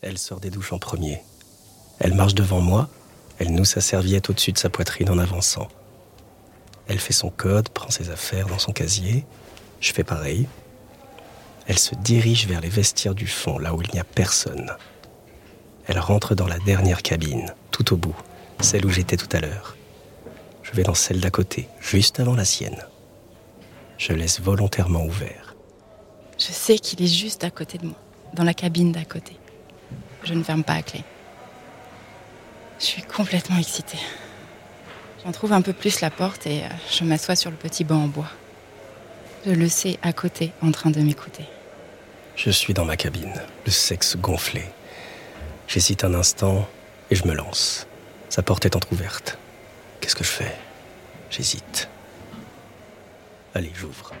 Elle sort des douches en premier. Elle marche devant moi, elle noue sa serviette au-dessus de sa poitrine en avançant. Elle fait son code, prend ses affaires dans son casier. Je fais pareil. Elle se dirige vers les vestiaires du fond, là où il n'y a personne. Elle rentre dans la dernière cabine, tout au bout, celle où j'étais tout à l'heure. Je vais dans celle d'à côté, juste avant la sienne. Je laisse volontairement ouvert. Je sais qu'il est juste à côté de moi, dans la cabine d'à côté. Je ne ferme pas à clé. Je suis complètement excitée. J'en trouve un peu plus la porte et euh, je m'assois sur le petit banc en bois. Je le sais à côté, en train de m'écouter. Je suis dans ma cabine, le sexe gonflé. J'hésite un instant et je me lance. Sa porte est entr'ouverte. Qu'est-ce que je fais? J'hésite. Allez, j'ouvre.